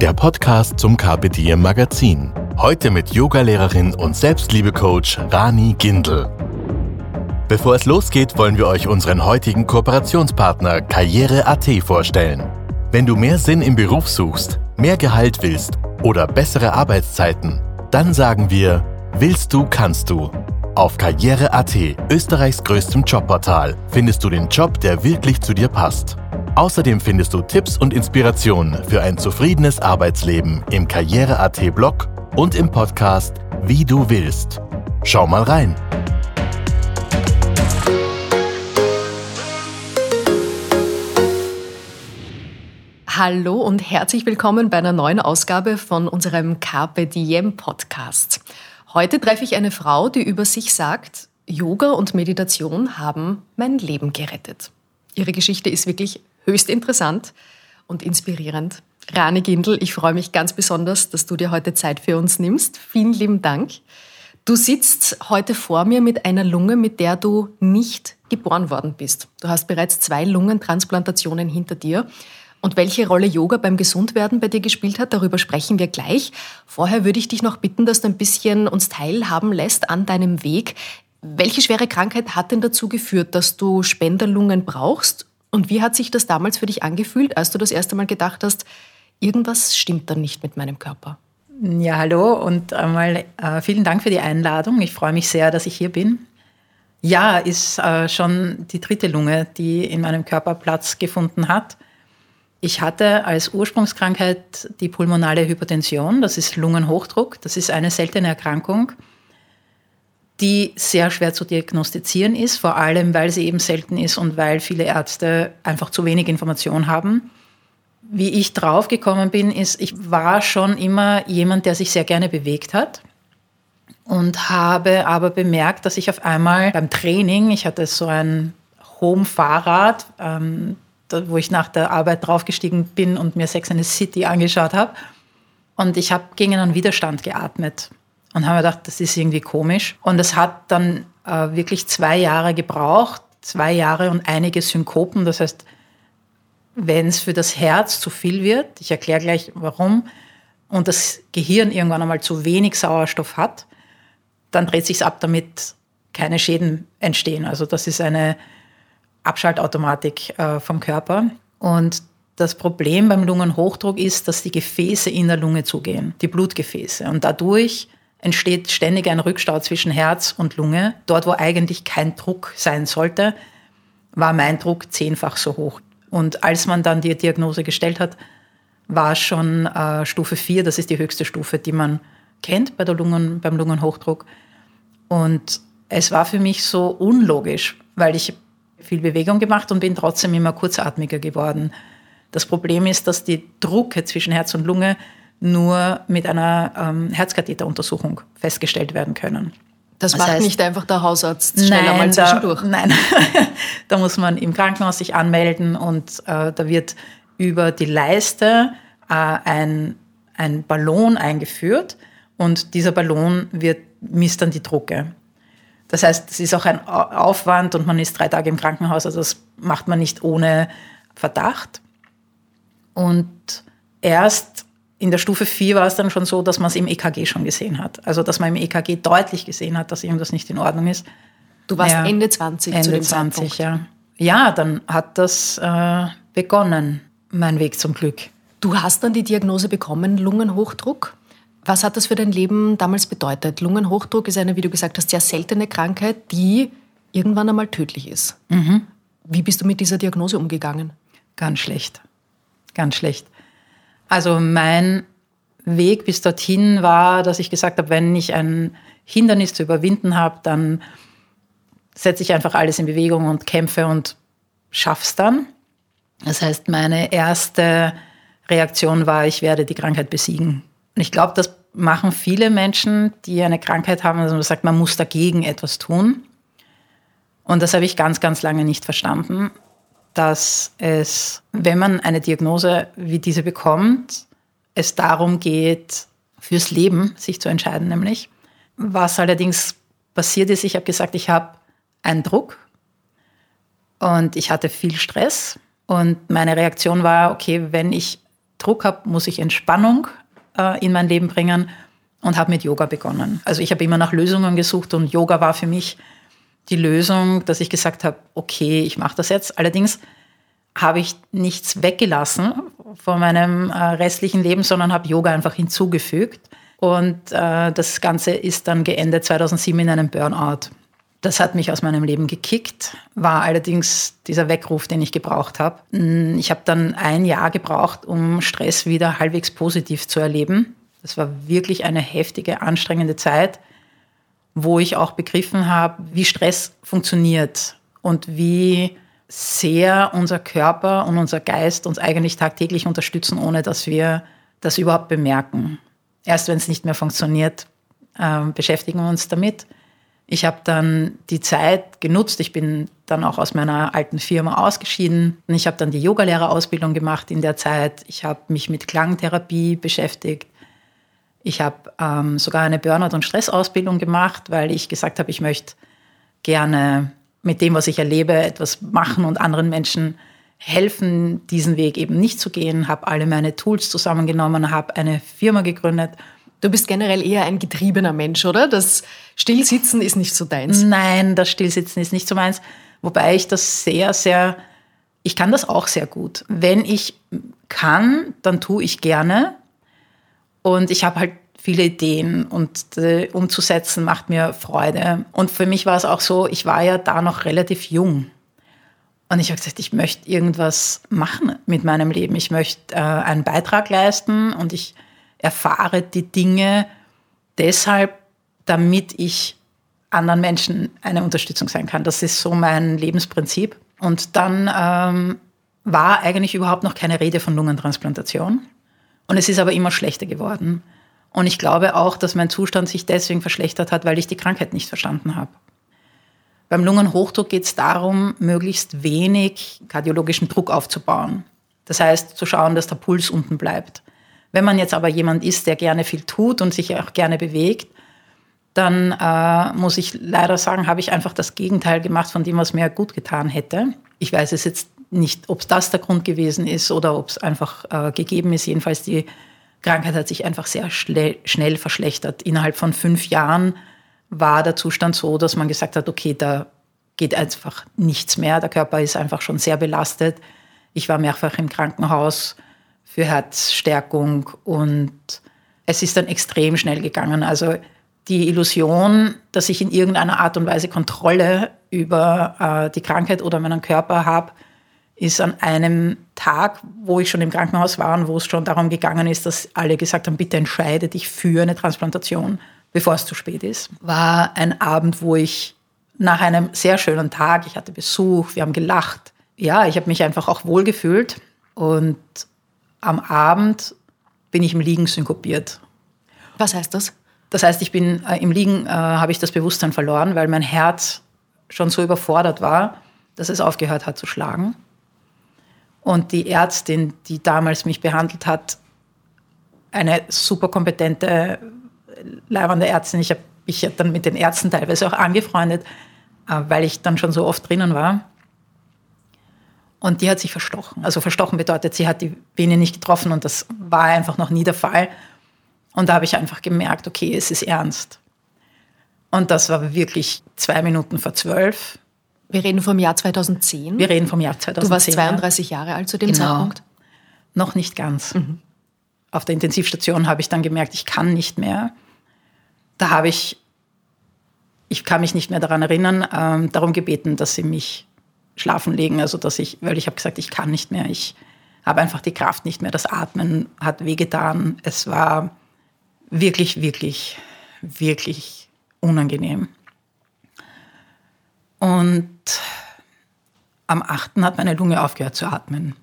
der Podcast zum Carpe Diem Magazin. Heute mit Yogalehrerin und Selbstliebecoach Rani Gindel. Bevor es losgeht, wollen wir euch unseren heutigen Kooperationspartner Karriere.at vorstellen. Wenn du mehr Sinn im Beruf suchst, mehr Gehalt willst oder bessere Arbeitszeiten, dann sagen wir, willst du, kannst du. Auf Karriere.at, Österreichs größtem Jobportal, findest du den Job, der wirklich zu dir passt. Außerdem findest du Tipps und Inspirationen für ein zufriedenes Arbeitsleben im Karriere.at Blog und im Podcast Wie du willst. Schau mal rein. Hallo und herzlich willkommen bei einer neuen Ausgabe von unserem Carpe Diem Podcast. Heute treffe ich eine Frau, die über sich sagt, Yoga und Meditation haben mein Leben gerettet. Ihre Geschichte ist wirklich höchst interessant und inspirierend. Rani Gindel, ich freue mich ganz besonders, dass du dir heute Zeit für uns nimmst. Vielen lieben Dank. Du sitzt heute vor mir mit einer Lunge, mit der du nicht geboren worden bist. Du hast bereits zwei Lungentransplantationen hinter dir. Und welche Rolle Yoga beim Gesundwerden bei dir gespielt hat, darüber sprechen wir gleich. Vorher würde ich dich noch bitten, dass du ein bisschen uns teilhaben lässt an deinem Weg. Welche schwere Krankheit hat denn dazu geführt, dass du Spenderlungen brauchst? Und wie hat sich das damals für dich angefühlt, als du das erste Mal gedacht hast, irgendwas stimmt dann nicht mit meinem Körper. Ja, hallo und einmal äh, vielen Dank für die Einladung. Ich freue mich sehr, dass ich hier bin. Ja, ist äh, schon die dritte Lunge, die in meinem Körper Platz gefunden hat. Ich hatte als Ursprungskrankheit die pulmonale Hypertension, das ist Lungenhochdruck, das ist eine seltene Erkrankung, die sehr schwer zu diagnostizieren ist, vor allem weil sie eben selten ist und weil viele Ärzte einfach zu wenig Information haben. Wie ich draufgekommen bin, ist, ich war schon immer jemand, der sich sehr gerne bewegt hat und habe aber bemerkt, dass ich auf einmal beim Training, ich hatte so ein Home-Fahrrad, ähm, wo ich nach der Arbeit draufgestiegen bin und mir Sex and the City angeschaut habe. Und ich habe gegen einen Widerstand geatmet und habe mir gedacht, das ist irgendwie komisch. Und es hat dann äh, wirklich zwei Jahre gebraucht, zwei Jahre und einige Synkopen. Das heißt, wenn es für das Herz zu viel wird, ich erkläre gleich warum, und das Gehirn irgendwann einmal zu wenig Sauerstoff hat, dann dreht sich ab, damit keine Schäden entstehen. Also das ist eine Abschaltautomatik äh, vom Körper. Und das Problem beim Lungenhochdruck ist, dass die Gefäße in der Lunge zugehen, die Blutgefäße. Und dadurch entsteht ständig ein Rückstau zwischen Herz und Lunge. Dort, wo eigentlich kein Druck sein sollte, war mein Druck zehnfach so hoch. Und als man dann die Diagnose gestellt hat, war schon äh, Stufe 4, das ist die höchste Stufe, die man kennt bei der Lungen, beim Lungenhochdruck. Und es war für mich so unlogisch, weil ich viel Bewegung gemacht und bin trotzdem immer kurzatmiger geworden. Das Problem ist, dass die Drucke zwischen Herz und Lunge nur mit einer ähm, Herzkatheteruntersuchung festgestellt werden können. Das, das macht heißt, nicht einfach der Hausarzt schneller nein, mal zwischendurch. Da, nein, da muss man im Krankenhaus sich anmelden und äh, da wird über die Leiste äh, ein, ein Ballon eingeführt und dieser Ballon wird, misst dann die Drucke. Das heißt, es ist auch ein Aufwand und man ist drei Tage im Krankenhaus, also das macht man nicht ohne Verdacht. Und erst in der Stufe 4 war es dann schon so, dass man es im EKG schon gesehen hat. Also, dass man im EKG deutlich gesehen hat, dass irgendwas nicht in Ordnung ist. Du warst ja, Ende 20 Ende zu dem 20, Zeitpunkt. ja. Ja, dann hat das äh, begonnen, mein Weg zum Glück. Du hast dann die Diagnose bekommen, Lungenhochdruck. Was hat das für dein Leben damals bedeutet? Lungenhochdruck ist eine, wie du gesagt hast, sehr seltene Krankheit, die irgendwann einmal tödlich ist. Mhm. Wie bist du mit dieser Diagnose umgegangen? Ganz schlecht. Ganz schlecht. Also mein Weg bis dorthin war, dass ich gesagt habe, wenn ich ein Hindernis zu überwinden habe, dann setze ich einfach alles in Bewegung und kämpfe und schaff's dann. Das heißt, meine erste Reaktion war, ich werde die Krankheit besiegen. Und ich glaube, das machen viele Menschen, die eine Krankheit haben, also man sagt, man muss dagegen etwas tun. Und das habe ich ganz, ganz lange nicht verstanden, dass es, wenn man eine Diagnose wie diese bekommt, es darum geht, fürs Leben sich zu entscheiden, nämlich. Was allerdings passiert ist, ich habe gesagt, ich habe einen Druck und ich hatte viel Stress. Und meine Reaktion war, okay, wenn ich Druck habe, muss ich Entspannung äh, in mein Leben bringen und habe mit Yoga begonnen. Also ich habe immer nach Lösungen gesucht und Yoga war für mich die Lösung, dass ich gesagt habe, okay, ich mache das jetzt. Allerdings habe ich nichts weggelassen von meinem äh, restlichen Leben, sondern habe Yoga einfach hinzugefügt. Und äh, das Ganze ist dann geendet 2007 in einem Burnout. Das hat mich aus meinem Leben gekickt, war allerdings dieser Weckruf, den ich gebraucht habe. Hm, ich habe dann ein Jahr gebraucht, um Stress wieder halbwegs positiv zu erleben. Das war wirklich eine heftige, anstrengende Zeit, wo ich auch begriffen habe, wie Stress funktioniert und wie sehr unser Körper und unser Geist uns eigentlich tagtäglich unterstützen, ohne dass wir das überhaupt bemerken. Erst wenn es nicht mehr funktioniert, äh, beschäftigen wir uns damit. Ich habe dann die Zeit genutzt. Ich bin dann auch aus meiner alten Firma ausgeschieden. Ich habe dann die Yogalehrerausbildung gemacht in der Zeit. Ich habe mich mit Klangtherapie beschäftigt. Ich habe ähm, sogar eine Burnout- und Stressausbildung gemacht, weil ich gesagt habe, ich möchte gerne mit dem, was ich erlebe, etwas machen und anderen Menschen helfen, diesen Weg eben nicht zu gehen. Habe alle meine Tools zusammengenommen, habe eine Firma gegründet Du bist generell eher ein getriebener Mensch, oder? Das Stillsitzen ist nicht so deins. Nein, das Stillsitzen ist nicht so meins. Wobei ich das sehr, sehr, ich kann das auch sehr gut. Wenn ich kann, dann tue ich gerne. Und ich habe halt viele Ideen und äh, umzusetzen macht mir Freude. Und für mich war es auch so, ich war ja da noch relativ jung. Und ich habe gesagt, ich möchte irgendwas machen mit meinem Leben. Ich möchte äh, einen Beitrag leisten und ich erfahre die Dinge deshalb, damit ich anderen Menschen eine Unterstützung sein kann. Das ist so mein Lebensprinzip. Und dann ähm, war eigentlich überhaupt noch keine Rede von Lungentransplantation. Und es ist aber immer schlechter geworden. Und ich glaube auch, dass mein Zustand sich deswegen verschlechtert hat, weil ich die Krankheit nicht verstanden habe. Beim Lungenhochdruck geht es darum, möglichst wenig kardiologischen Druck aufzubauen. Das heißt, zu schauen, dass der Puls unten bleibt. Wenn man jetzt aber jemand ist, der gerne viel tut und sich auch gerne bewegt, dann äh, muss ich leider sagen, habe ich einfach das Gegenteil gemacht von dem, was mir gut getan hätte. Ich weiß es jetzt nicht, ob das der Grund gewesen ist oder ob es einfach äh, gegeben ist. Jedenfalls die Krankheit hat sich einfach sehr schnell verschlechtert. Innerhalb von fünf Jahren war der Zustand so, dass man gesagt hat, okay, da geht einfach nichts mehr. Der Körper ist einfach schon sehr belastet. Ich war mehrfach im Krankenhaus für Herzstärkung und es ist dann extrem schnell gegangen. Also die Illusion, dass ich in irgendeiner Art und Weise Kontrolle über äh, die Krankheit oder meinen Körper habe, ist an einem Tag, wo ich schon im Krankenhaus war und wo es schon darum gegangen ist, dass alle gesagt haben, bitte entscheide dich für eine Transplantation, bevor es zu spät ist, war ein Abend, wo ich nach einem sehr schönen Tag, ich hatte Besuch, wir haben gelacht, ja, ich habe mich einfach auch wohlgefühlt und am Abend bin ich im Liegen synkopiert. Was heißt das? Das heißt, ich bin äh, im Liegen äh, habe ich das Bewusstsein verloren, weil mein Herz schon so überfordert war, dass es aufgehört hat zu schlagen. Und die Ärztin, die damals mich behandelt hat, eine super kompetente, leibende Ärztin. Ich habe mich dann mit den Ärzten teilweise auch angefreundet, äh, weil ich dann schon so oft drinnen war. Und die hat sich verstochen. Also verstochen bedeutet, sie hat die Vene nicht getroffen und das war einfach noch nie der Fall. Und da habe ich einfach gemerkt, okay, es ist ernst. Und das war wirklich zwei Minuten vor zwölf. Wir reden vom Jahr 2010. Wir reden vom Jahr 2010. Du warst 32 Jahre alt zu dem genau. Zeitpunkt? Noch nicht ganz. Mhm. Auf der Intensivstation habe ich dann gemerkt, ich kann nicht mehr. Da habe ich, ich kann mich nicht mehr daran erinnern, ähm, darum gebeten, dass sie mich schlafen legen. Also dass ich, weil ich habe gesagt, ich kann nicht mehr. Ich habe einfach die Kraft nicht mehr. Das Atmen hat wehgetan. Es war wirklich, wirklich, wirklich unangenehm. Und am 8. hat meine Lunge aufgehört zu atmen.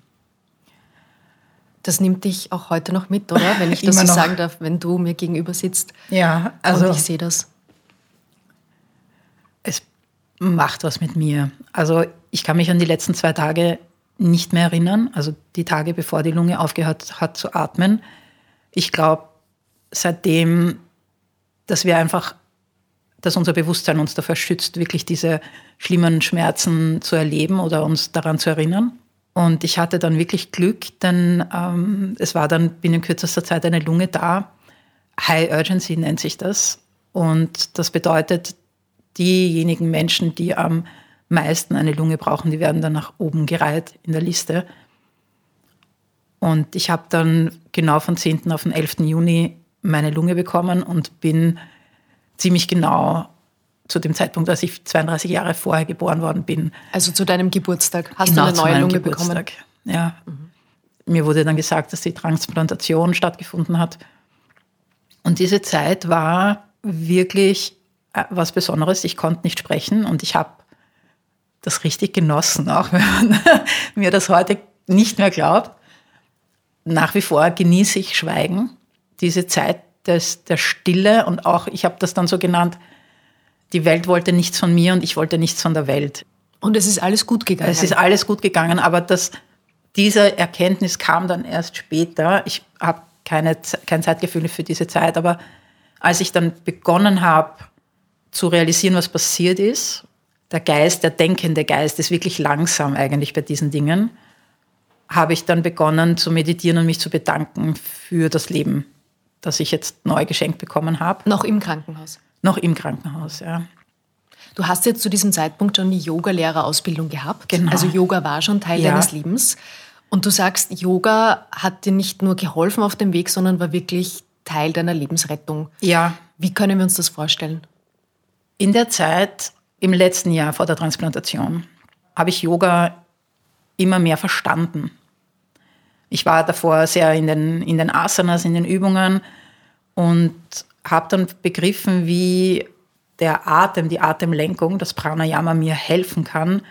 Das nimmt dich auch heute noch mit, oder? Wenn ich das so sagen darf, wenn du mir gegenüber sitzt. Ja, also. Und ich sehe das. Es macht was mit mir. Also ich kann mich an die letzten zwei Tage nicht mehr erinnern, also die Tage bevor die Lunge aufgehört hat zu atmen. Ich glaube, seitdem, dass wir einfach, dass unser Bewusstsein uns davor schützt, wirklich diese schlimmen Schmerzen zu erleben oder uns daran zu erinnern. Und ich hatte dann wirklich Glück, denn ähm, es war dann binnen kürzester Zeit eine Lunge da. High Urgency nennt sich das. Und das bedeutet, diejenigen Menschen, die am meisten eine Lunge brauchen, die werden dann nach oben gereiht in der Liste. Und ich habe dann genau von 10. auf den 11. Juni meine Lunge bekommen und bin ziemlich genau zu dem Zeitpunkt, als ich 32 Jahre vorher geboren worden bin. Also zu deinem Geburtstag hast genau, du eine neue Lunge Geburtstag. bekommen? Ja. Mhm. Mir wurde dann gesagt, dass die Transplantation stattgefunden hat. Und diese Zeit war wirklich äh, was Besonderes. Ich konnte nicht sprechen und ich habe das richtig genossen, auch wenn man mir das heute nicht mehr glaubt. Nach wie vor genieße ich Schweigen, diese Zeit des, der Stille und auch, ich habe das dann so genannt, die Welt wollte nichts von mir und ich wollte nichts von der Welt. Und es ist alles gut gegangen. Es ist alles gut gegangen, aber das, diese Erkenntnis kam dann erst später. Ich habe keine, kein Zeitgefühl für diese Zeit, aber als ich dann begonnen habe zu realisieren, was passiert ist der Geist, der denkende Geist ist wirklich langsam eigentlich bei diesen Dingen, habe ich dann begonnen zu meditieren und mich zu bedanken für das Leben, das ich jetzt neu geschenkt bekommen habe. Noch im Krankenhaus? Noch im Krankenhaus, ja. Du hast jetzt zu diesem Zeitpunkt schon die Yoga-Lehrerausbildung gehabt. Genau. Also Yoga war schon Teil ja. deines Lebens. Und du sagst, Yoga hat dir nicht nur geholfen auf dem Weg, sondern war wirklich Teil deiner Lebensrettung. Ja. Wie können wir uns das vorstellen? In der Zeit im letzten Jahr vor der Transplantation habe ich Yoga immer mehr verstanden. Ich war davor sehr in den, in den Asanas, in den Übungen und habe dann begriffen, wie der Atem, die Atemlenkung, das Pranayama mir helfen kann,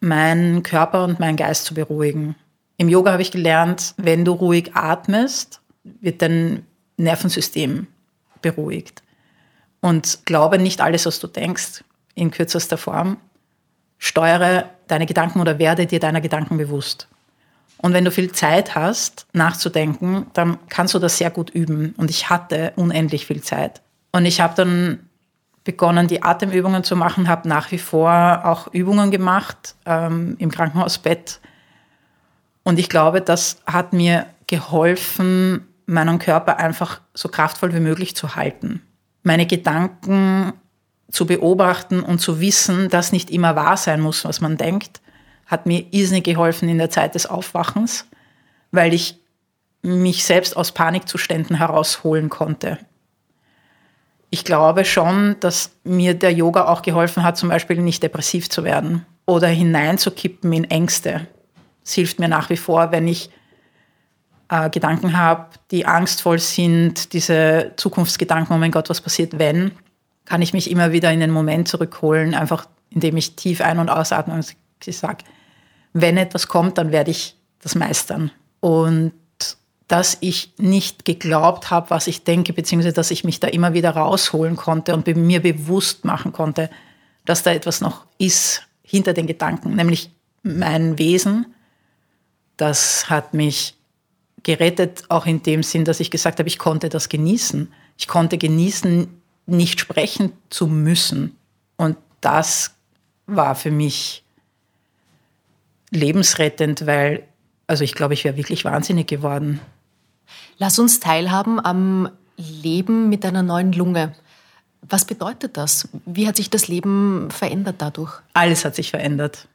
meinen Körper und meinen Geist zu beruhigen. Im Yoga habe ich gelernt, wenn du ruhig atmest, wird dein Nervensystem beruhigt und glaube nicht alles, was du denkst, in kürzester Form. Steuere deine Gedanken oder werde dir deiner Gedanken bewusst. Und wenn du viel Zeit hast, nachzudenken, dann kannst du das sehr gut üben. Und ich hatte unendlich viel Zeit. Und ich habe dann begonnen, die Atemübungen zu machen, habe nach wie vor auch Übungen gemacht ähm, im Krankenhausbett. Und ich glaube, das hat mir geholfen, meinen Körper einfach so kraftvoll wie möglich zu halten meine Gedanken zu beobachten und zu wissen, dass nicht immer wahr sein muss, was man denkt, hat mir irrsinnig geholfen in der Zeit des Aufwachens, weil ich mich selbst aus Panikzuständen herausholen konnte. Ich glaube schon, dass mir der Yoga auch geholfen hat, zum Beispiel nicht depressiv zu werden oder hineinzukippen in Ängste. Es hilft mir nach wie vor, wenn ich äh, Gedanken habe, die angstvoll sind, diese Zukunftsgedanken, oh mein Gott, was passiert, wenn, kann ich mich immer wieder in den Moment zurückholen, einfach indem ich tief ein- und ausatme und ich sage, wenn etwas kommt, dann werde ich das meistern. Und dass ich nicht geglaubt habe, was ich denke, beziehungsweise dass ich mich da immer wieder rausholen konnte und mir bewusst machen konnte, dass da etwas noch ist hinter den Gedanken, nämlich mein Wesen. Das hat mich gerettet, auch in dem Sinn, dass ich gesagt habe, ich konnte das genießen. Ich konnte genießen, nicht sprechen zu müssen. Und das war für mich lebensrettend, weil, also ich glaube, ich wäre wirklich wahnsinnig geworden. Lass uns teilhaben am Leben mit einer neuen Lunge. Was bedeutet das? Wie hat sich das Leben verändert dadurch? Alles hat sich verändert.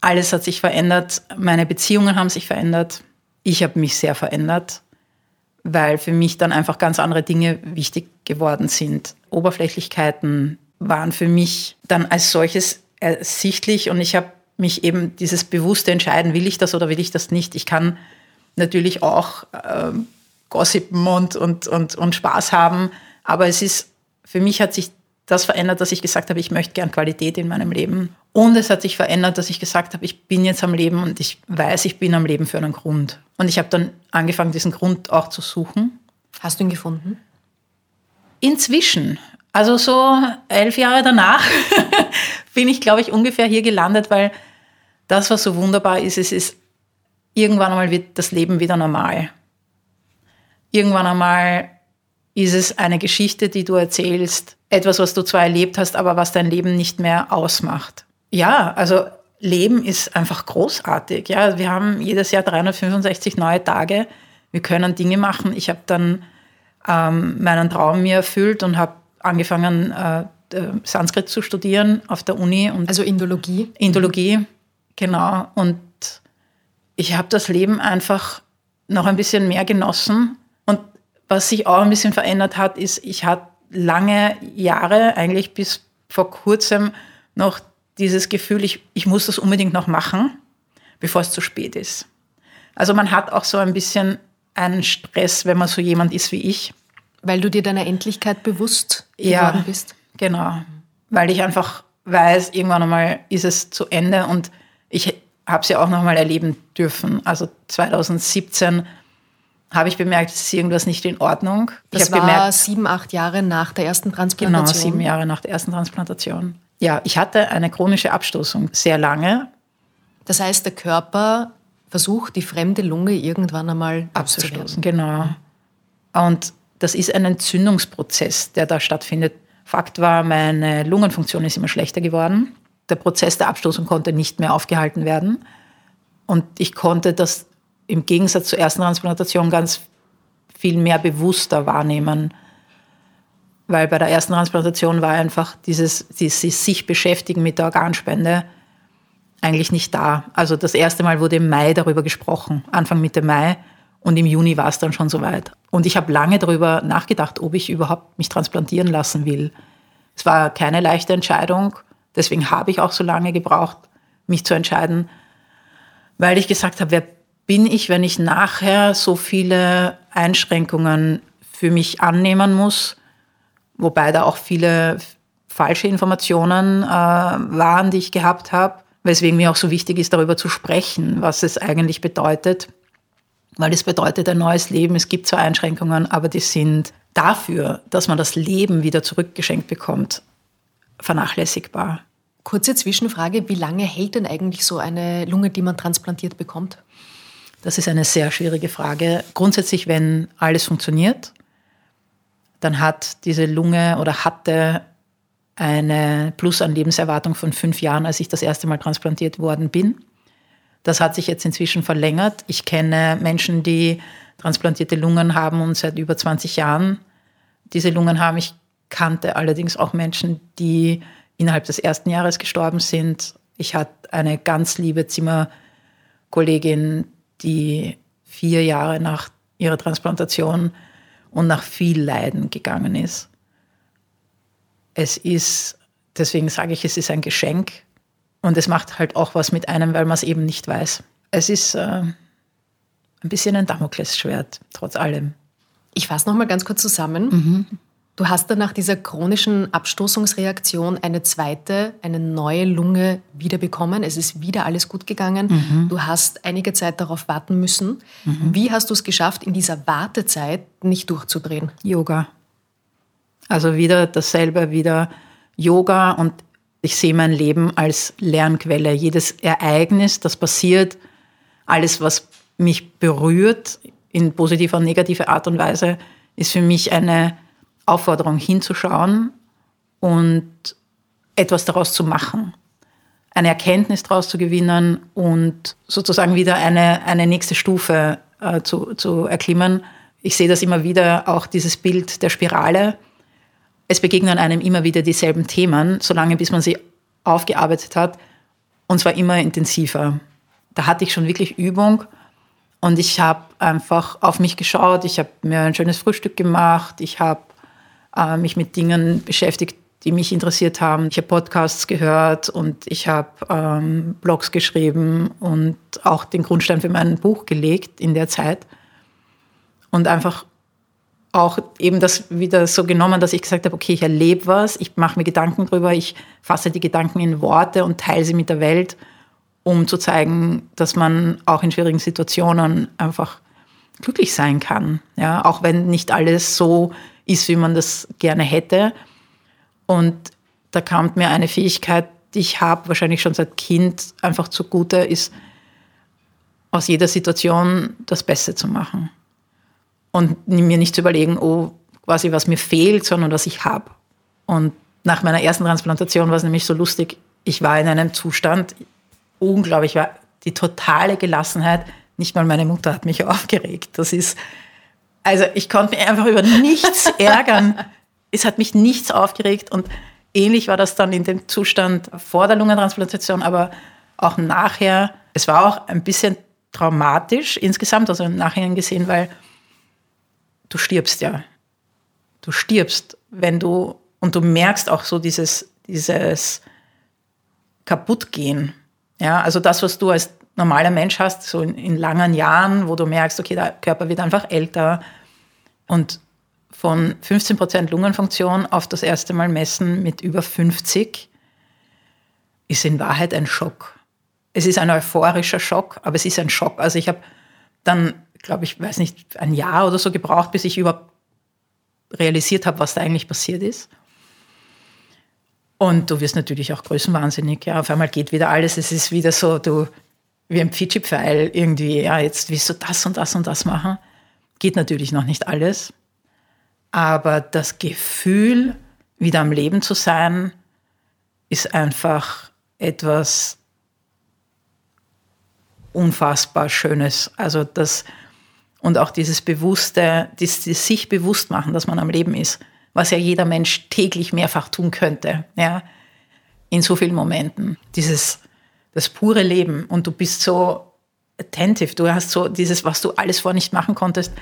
Alles hat sich verändert. Meine Beziehungen haben sich verändert ich habe mich sehr verändert, weil für mich dann einfach ganz andere Dinge wichtig geworden sind. Oberflächlichkeiten waren für mich dann als solches ersichtlich und ich habe mich eben dieses bewusste Entscheiden, will ich das oder will ich das nicht. Ich kann natürlich auch äh, gossipen und, und, und, und Spaß haben, aber es ist, für mich hat sich das verändert, dass ich gesagt habe, ich möchte gern Qualität in meinem Leben. Und es hat sich verändert, dass ich gesagt habe, ich bin jetzt am Leben und ich weiß, ich bin am Leben für einen Grund. Und ich habe dann angefangen, diesen Grund auch zu suchen. Hast du ihn gefunden? Inzwischen, also so elf Jahre danach, bin ich, glaube ich, ungefähr hier gelandet, weil das, was so wunderbar ist, es ist, irgendwann einmal wird das Leben wieder normal. Irgendwann einmal ist es eine Geschichte, die du erzählst, etwas, was du zwar erlebt hast, aber was dein Leben nicht mehr ausmacht. Ja, also Leben ist einfach großartig. Ja, wir haben jedes Jahr 365 neue Tage. Wir können Dinge machen. Ich habe dann ähm, meinen Traum mir erfüllt und habe angefangen, äh, Sanskrit zu studieren auf der Uni. Und also Indologie? Indologie, genau. Und ich habe das Leben einfach noch ein bisschen mehr genossen. Was sich auch ein bisschen verändert hat, ist, ich hatte lange Jahre, eigentlich bis vor kurzem, noch dieses Gefühl, ich, ich muss das unbedingt noch machen, bevor es zu spät ist. Also man hat auch so ein bisschen einen Stress, wenn man so jemand ist wie ich. Weil du dir deiner Endlichkeit bewusst geworden ja, bist? Genau. Weil ich einfach weiß, irgendwann einmal ist es zu Ende und ich habe es ja auch nochmal erleben dürfen. Also 2017 habe ich bemerkt, es ist irgendwas nicht in Ordnung. Das ich war gemerkt, sieben, acht Jahre nach der ersten Transplantation. Genau, sieben Jahre nach der ersten Transplantation. Ja, ich hatte eine chronische Abstoßung sehr lange. Das heißt, der Körper versucht, die fremde Lunge irgendwann einmal abzustoßen. Genau. Und das ist ein Entzündungsprozess, der da stattfindet. Fakt war, meine Lungenfunktion ist immer schlechter geworden. Der Prozess der Abstoßung konnte nicht mehr aufgehalten werden. Und ich konnte das im Gegensatz zur ersten Transplantation ganz viel mehr bewusster wahrnehmen. Weil bei der ersten Transplantation war einfach dieses, dieses sich beschäftigen mit der Organspende eigentlich nicht da. Also das erste Mal wurde im Mai darüber gesprochen, Anfang Mitte Mai. Und im Juni war es dann schon soweit. Und ich habe lange darüber nachgedacht, ob ich überhaupt mich transplantieren lassen will. Es war keine leichte Entscheidung. Deswegen habe ich auch so lange gebraucht, mich zu entscheiden, weil ich gesagt habe, wer bin ich, wenn ich nachher so viele Einschränkungen für mich annehmen muss, wobei da auch viele falsche Informationen äh, waren, die ich gehabt habe, weswegen mir auch so wichtig ist, darüber zu sprechen, was es eigentlich bedeutet, weil es bedeutet ein neues Leben. Es gibt zwar Einschränkungen, aber die sind dafür, dass man das Leben wieder zurückgeschenkt bekommt, vernachlässigbar. Kurze Zwischenfrage, wie lange hält denn eigentlich so eine Lunge, die man transplantiert bekommt? Das ist eine sehr schwierige Frage. Grundsätzlich, wenn alles funktioniert, dann hat diese Lunge oder hatte eine Plus an Lebenserwartung von fünf Jahren, als ich das erste Mal transplantiert worden bin. Das hat sich jetzt inzwischen verlängert. Ich kenne Menschen, die transplantierte Lungen haben und seit über 20 Jahren diese Lungen haben. Ich kannte allerdings auch Menschen, die innerhalb des ersten Jahres gestorben sind. Ich hatte eine ganz liebe Zimmerkollegin, die vier Jahre nach ihrer Transplantation und nach viel Leiden gegangen ist. Es ist, deswegen sage ich, es ist ein Geschenk und es macht halt auch was mit einem, weil man es eben nicht weiß. Es ist äh, ein bisschen ein Damoklesschwert, trotz allem. Ich fasse noch mal ganz kurz zusammen. Mhm. Du hast dann nach dieser chronischen Abstoßungsreaktion eine zweite, eine neue Lunge wiederbekommen. Es ist wieder alles gut gegangen. Mhm. Du hast einige Zeit darauf warten müssen. Mhm. Wie hast du es geschafft, in dieser Wartezeit nicht durchzudrehen? Yoga. Also wieder dasselbe, wieder Yoga und ich sehe mein Leben als Lernquelle. Jedes Ereignis, das passiert, alles, was mich berührt, in positiver und negativer Art und Weise, ist für mich eine Aufforderung hinzuschauen und etwas daraus zu machen, eine Erkenntnis daraus zu gewinnen und sozusagen wieder eine, eine nächste Stufe äh, zu, zu erklimmen. Ich sehe das immer wieder, auch dieses Bild der Spirale. Es begegnen einem immer wieder dieselben Themen, solange bis man sie aufgearbeitet hat, und zwar immer intensiver. Da hatte ich schon wirklich Übung und ich habe einfach auf mich geschaut, ich habe mir ein schönes Frühstück gemacht, ich habe äh, mich mit Dingen beschäftigt, die mich interessiert haben. Ich habe Podcasts gehört und ich habe ähm, Blogs geschrieben und auch den Grundstein für mein Buch gelegt in der Zeit. Und einfach auch eben das wieder so genommen, dass ich gesagt habe, okay, ich erlebe was, ich mache mir Gedanken drüber, ich fasse die Gedanken in Worte und teile sie mit der Welt, um zu zeigen, dass man auch in schwierigen Situationen einfach glücklich sein kann. Ja, auch wenn nicht alles so ist, wie man das gerne hätte. Und da kam mir eine Fähigkeit, die ich habe, wahrscheinlich schon seit Kind einfach zugute, ist, aus jeder Situation das Beste zu machen und mir nicht zu überlegen, oh, quasi was mir fehlt, sondern was ich habe. Und nach meiner ersten Transplantation war es nämlich so lustig, ich war in einem Zustand, unglaublich war die totale Gelassenheit, nicht mal meine Mutter hat mich aufgeregt. Das ist, also ich konnte mich einfach über nichts ärgern. Es hat mich nichts aufgeregt und ähnlich war das dann in dem Zustand vor der Lungentransplantation, aber auch nachher. Es war auch ein bisschen traumatisch insgesamt, also im Nachhinein gesehen, weil du stirbst ja. Du stirbst, wenn du, und du merkst auch so dieses, dieses Kaputtgehen. Ja, also das, was du als normaler Mensch hast, so in, in langen Jahren, wo du merkst, okay, der Körper wird einfach älter und von 15 Prozent Lungenfunktion auf das erste Mal messen mit über 50 ist in Wahrheit ein Schock. Es ist ein euphorischer Schock, aber es ist ein Schock. Also ich habe dann glaube ich, weiß nicht, ein Jahr oder so gebraucht, bis ich überhaupt realisiert habe, was da eigentlich passiert ist. Und du wirst natürlich auch größenwahnsinnig. Ja, auf einmal geht wieder alles. Es ist wieder so, du wie ein Pfitschi-Pfeil irgendwie. Ja, jetzt willst du das und das und das machen. Geht natürlich noch nicht alles. Aber das Gefühl, wieder am Leben zu sein, ist einfach etwas unfassbar Schönes. Also das, und auch dieses bewusste, dieses, sich bewusst machen, dass man am Leben ist, was ja jeder Mensch täglich mehrfach tun könnte, ja, in so vielen Momenten. Dieses, das pure Leben. Und du bist so attentive, du hast so dieses, was du alles vor nicht machen konntest.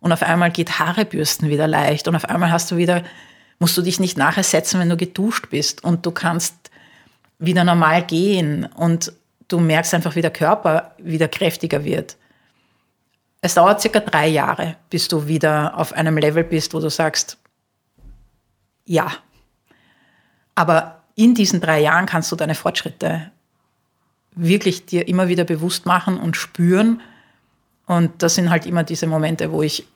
Und auf einmal geht Haarebürsten wieder leicht. Und auf einmal hast du wieder, musst du dich nicht nachher setzen, wenn du geduscht bist. Und du kannst wieder normal gehen. Und du merkst einfach, wie der Körper wieder kräftiger wird. Es dauert circa drei Jahre, bis du wieder auf einem Level bist, wo du sagst, ja. Aber in diesen drei Jahren kannst du deine Fortschritte wirklich dir immer wieder bewusst machen und spüren. Und das sind halt immer diese Momente, wo ich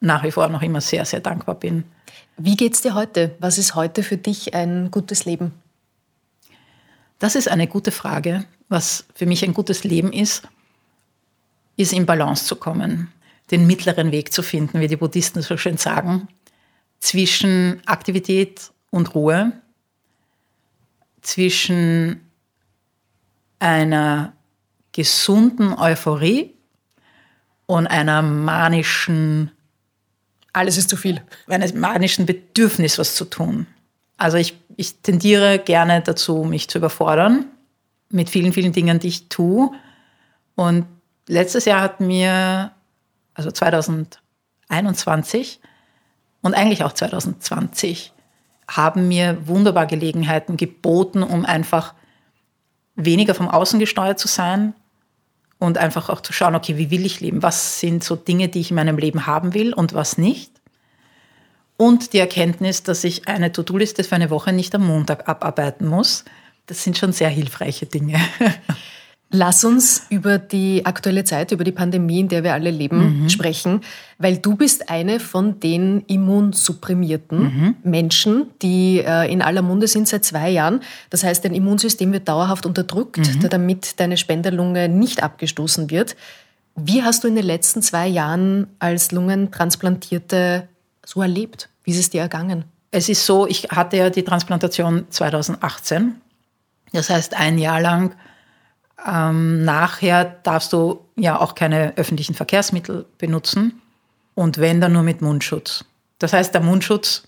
nach wie vor noch immer sehr, sehr dankbar bin. Wie geht es dir heute? Was ist heute für dich ein gutes Leben? Das ist eine gute Frage. Was für mich ein gutes Leben ist, ist in Balance zu kommen, den mittleren Weg zu finden, wie die Buddhisten so schön sagen, zwischen Aktivität und Ruhe, zwischen einer gesunden Euphorie und einer manischen alles ist zu viel. Eines manischen Bedürfnis, was zu tun. Also ich, ich tendiere gerne dazu, mich zu überfordern mit vielen, vielen Dingen, die ich tue. Und letztes Jahr hat mir, also 2021 und eigentlich auch 2020, haben mir wunderbar Gelegenheiten geboten, um einfach weniger vom Außen gesteuert zu sein und einfach auch zu schauen, okay, wie will ich leben? Was sind so Dinge, die ich in meinem Leben haben will und was nicht? Und die Erkenntnis, dass ich eine To-Do-Liste für eine Woche nicht am Montag abarbeiten muss. Das sind schon sehr hilfreiche Dinge. Lass uns über die aktuelle Zeit, über die Pandemie, in der wir alle leben, mhm. sprechen, weil du bist eine von den immunsupprimierten mhm. Menschen, die äh, in aller Munde sind seit zwei Jahren. Das heißt, dein Immunsystem wird dauerhaft unterdrückt, mhm. damit deine Spenderlunge nicht abgestoßen wird. Wie hast du in den letzten zwei Jahren als Lungentransplantierte so erlebt? Wie ist es dir ergangen? Es ist so, ich hatte ja die Transplantation 2018. Das heißt, ein Jahr lang ähm, nachher darfst du ja auch keine öffentlichen Verkehrsmittel benutzen und wenn dann nur mit Mundschutz. Das heißt, der Mundschutz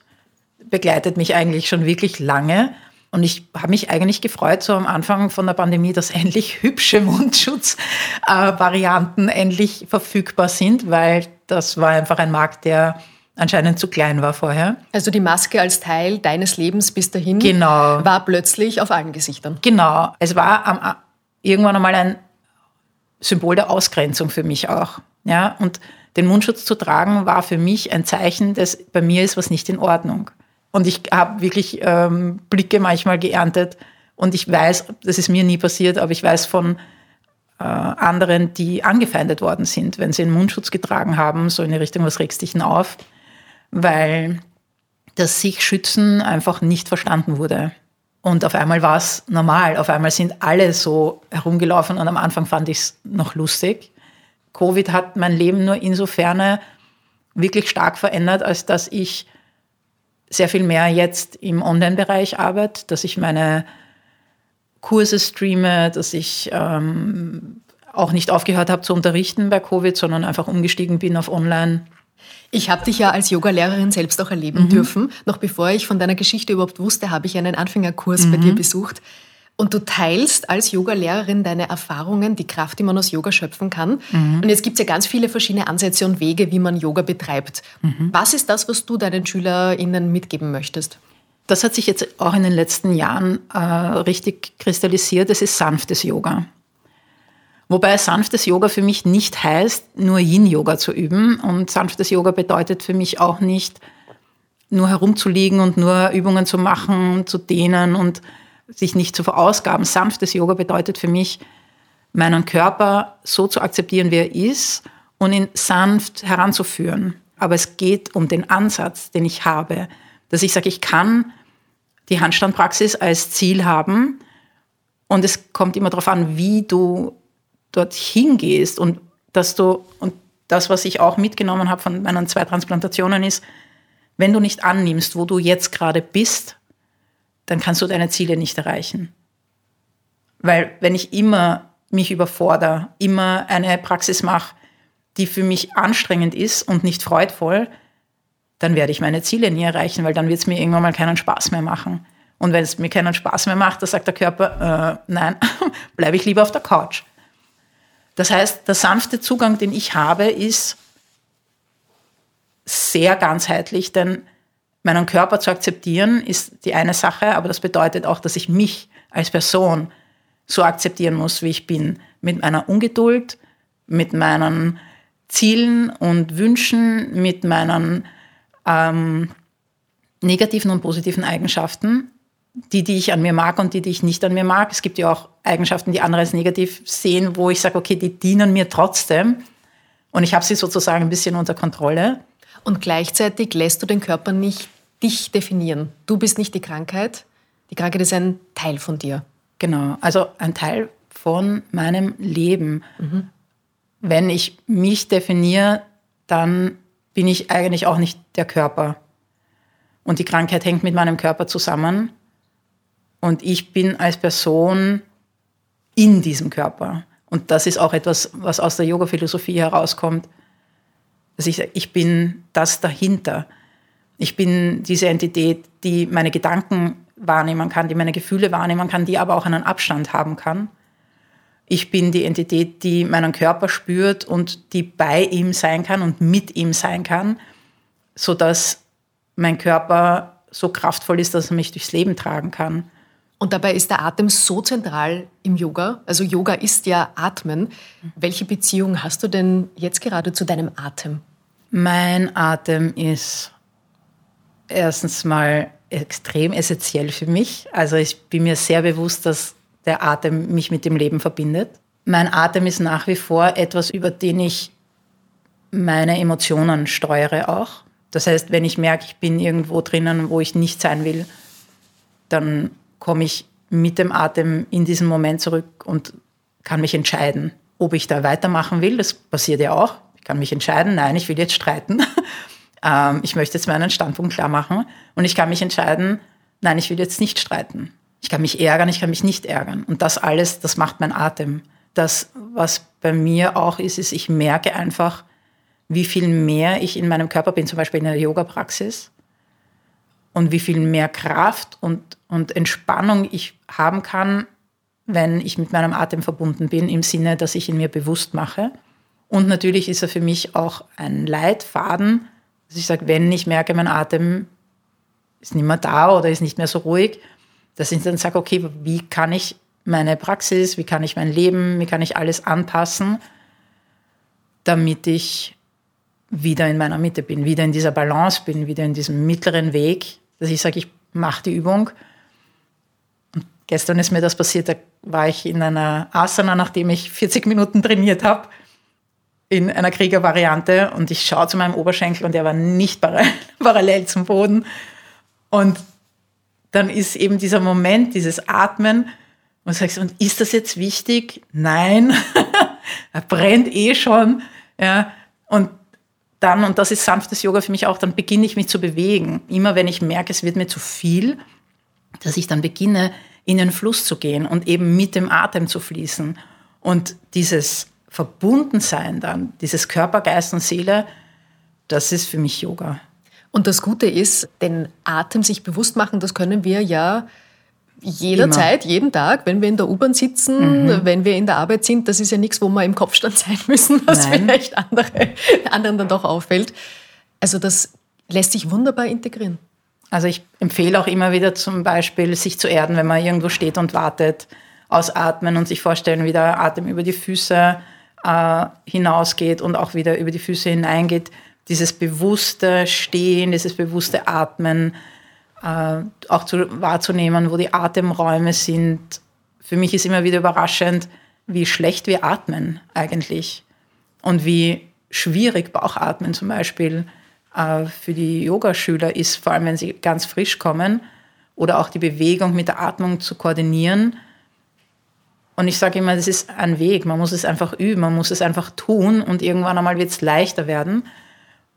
begleitet mich eigentlich schon wirklich lange. Und ich habe mich eigentlich gefreut, so am Anfang von der Pandemie, dass endlich hübsche Mundschutzvarianten äh, endlich verfügbar sind, weil das war einfach ein Markt, der anscheinend zu klein war vorher. Also die Maske als Teil deines Lebens bis dahin genau. war plötzlich auf allen Gesichtern. Genau. Es war am irgendwann einmal ein Symbol der Ausgrenzung für mich auch. Ja, und Den Mundschutz zu tragen war für mich ein Zeichen, dass bei mir ist was nicht in Ordnung. Und ich habe wirklich ähm, Blicke manchmal geerntet. Und ich weiß, das ist mir nie passiert, aber ich weiß von äh, anderen, die angefeindet worden sind, wenn sie einen Mundschutz getragen haben, so in die Richtung, was regst dich denn auf? Weil das sich schützen einfach nicht verstanden wurde. Und auf einmal war es normal. Auf einmal sind alle so herumgelaufen und am Anfang fand ich es noch lustig. Covid hat mein Leben nur insofern wirklich stark verändert, als dass ich sehr viel mehr jetzt im Online-Bereich arbeite, dass ich meine Kurse streame, dass ich ähm, auch nicht aufgehört habe zu unterrichten bei Covid, sondern einfach umgestiegen bin auf Online. Ich habe dich ja als Yogalehrerin selbst auch erleben mhm. dürfen. Noch bevor ich von deiner Geschichte überhaupt wusste, habe ich einen Anfängerkurs mhm. bei dir besucht. Und du teilst als Yogalehrerin deine Erfahrungen, die Kraft, die man aus Yoga schöpfen kann. Mhm. Und jetzt gibt es ja ganz viele verschiedene Ansätze und Wege, wie man Yoga betreibt. Mhm. Was ist das, was du deinen SchülerInnen mitgeben möchtest? Das hat sich jetzt auch in den letzten Jahren äh, richtig kristallisiert. Es ist sanftes Yoga. Wobei sanftes Yoga für mich nicht heißt, nur Yin-Yoga zu üben. Und sanftes Yoga bedeutet für mich auch nicht, nur herumzuliegen und nur Übungen zu machen, zu dehnen und sich nicht zu verausgaben. Sanftes Yoga bedeutet für mich, meinen Körper so zu akzeptieren, wie er ist und ihn sanft heranzuführen. Aber es geht um den Ansatz, den ich habe, dass ich sage, ich kann die Handstandpraxis als Ziel haben und es kommt immer darauf an, wie du dorthin gehst und dass du, und das, was ich auch mitgenommen habe von meinen zwei Transplantationen ist, wenn du nicht annimmst, wo du jetzt gerade bist, dann kannst du deine Ziele nicht erreichen. Weil wenn ich immer mich überfordere, immer eine Praxis mache, die für mich anstrengend ist und nicht freudvoll, dann werde ich meine Ziele nie erreichen, weil dann wird es mir irgendwann mal keinen Spaß mehr machen. Und wenn es mir keinen Spaß mehr macht, dann sagt der Körper, äh, nein, bleibe ich lieber auf der Couch. Das heißt, der sanfte Zugang, den ich habe, ist sehr ganzheitlich, denn meinen Körper zu akzeptieren ist die eine Sache, aber das bedeutet auch, dass ich mich als Person so akzeptieren muss, wie ich bin, mit meiner Ungeduld, mit meinen Zielen und Wünschen, mit meinen ähm, negativen und positiven Eigenschaften, die, die ich an mir mag und die, die ich nicht an mir mag. Es gibt ja auch Eigenschaften, die andere als negativ sehen, wo ich sage, okay, die dienen mir trotzdem und ich habe sie sozusagen ein bisschen unter Kontrolle. Und gleichzeitig lässt du den Körper nicht dich definieren. Du bist nicht die Krankheit. Die Krankheit ist ein Teil von dir. Genau, also ein Teil von meinem Leben. Mhm. Wenn ich mich definiere, dann bin ich eigentlich auch nicht der Körper. Und die Krankheit hängt mit meinem Körper zusammen. Und ich bin als Person in diesem Körper. Und das ist auch etwas, was aus der Yoga-Philosophie herauskommt. Dass ich ich bin das dahinter. Ich bin diese Entität, die meine Gedanken wahrnehmen kann, die meine Gefühle wahrnehmen kann, die aber auch einen Abstand haben kann. Ich bin die Entität, die meinen Körper spürt und die bei ihm sein kann und mit ihm sein kann, sodass mein Körper so kraftvoll ist, dass er mich durchs Leben tragen kann. Und dabei ist der Atem so zentral im Yoga. Also Yoga ist ja Atmen. Welche Beziehung hast du denn jetzt gerade zu deinem Atem? Mein Atem ist erstens mal extrem essentiell für mich. Also ich bin mir sehr bewusst, dass der Atem mich mit dem Leben verbindet. Mein Atem ist nach wie vor etwas, über den ich meine Emotionen steuere auch. Das heißt, wenn ich merke, ich bin irgendwo drinnen, wo ich nicht sein will, dann komme ich mit dem Atem in diesen Moment zurück und kann mich entscheiden, ob ich da weitermachen will. Das passiert ja auch. Ich kann mich entscheiden, nein, ich will jetzt streiten. Ähm, ich möchte jetzt meinen Standpunkt klar machen und ich kann mich entscheiden, nein, ich will jetzt nicht streiten. Ich kann mich ärgern, ich kann mich nicht ärgern. Und das alles, das macht mein Atem. Das, was bei mir auch ist, ist, ich merke einfach, wie viel mehr ich in meinem Körper bin, zum Beispiel in der Yoga-Praxis. Und wie viel mehr Kraft und, und Entspannung ich haben kann, wenn ich mit meinem Atem verbunden bin, im Sinne, dass ich ihn mir bewusst mache. Und natürlich ist er für mich auch ein Leitfaden, dass ich sage, wenn ich merke, mein Atem ist nicht mehr da oder ist nicht mehr so ruhig, dass ich dann sage, okay, wie kann ich meine Praxis, wie kann ich mein Leben, wie kann ich alles anpassen, damit ich wieder in meiner Mitte bin, wieder in dieser Balance bin, wieder in diesem mittleren Weg, dass ich sage, ich mache die Übung. Und gestern ist mir das passiert, da war ich in einer Asana, nachdem ich 40 Minuten trainiert habe, in einer Kriegervariante und ich schaue zu meinem Oberschenkel und der war nicht parallel zum Boden. Und dann ist eben dieser Moment, dieses Atmen, und sagst, und ist das jetzt wichtig? Nein, er brennt eh schon. Ja. Und dann, und das ist sanftes Yoga für mich auch, dann beginne ich mich zu bewegen. Immer wenn ich merke, es wird mir zu viel, dass ich dann beginne, in den Fluss zu gehen und eben mit dem Atem zu fließen. Und dieses Verbundensein dann, dieses Körper, Geist und Seele, das ist für mich Yoga. Und das Gute ist, den Atem sich bewusst machen, das können wir ja jederzeit, Immer. jeden Tag, wenn wir in der U-Bahn sitzen, mhm. wenn wir in der Arbeit sind, das ist ja nichts, wo wir im Kopfstand sein müssen, was Nein. vielleicht andere, anderen dann doch auffällt. Also das lässt sich wunderbar integrieren. Also ich empfehle auch immer wieder zum Beispiel, sich zu erden, wenn man irgendwo steht und wartet, ausatmen und sich vorstellen, wie der Atem über die Füße äh, hinausgeht und auch wieder über die Füße hineingeht. Dieses bewusste Stehen, dieses bewusste Atmen, äh, auch zu, wahrzunehmen, wo die Atemräume sind. Für mich ist immer wieder überraschend, wie schlecht wir atmen eigentlich und wie schwierig Bauchatmen zum Beispiel äh, für die Yogaschüler ist, vor allem wenn sie ganz frisch kommen oder auch die Bewegung mit der Atmung zu koordinieren. Und ich sage immer, das ist ein Weg, man muss es einfach üben, man muss es einfach tun und irgendwann einmal wird es leichter werden.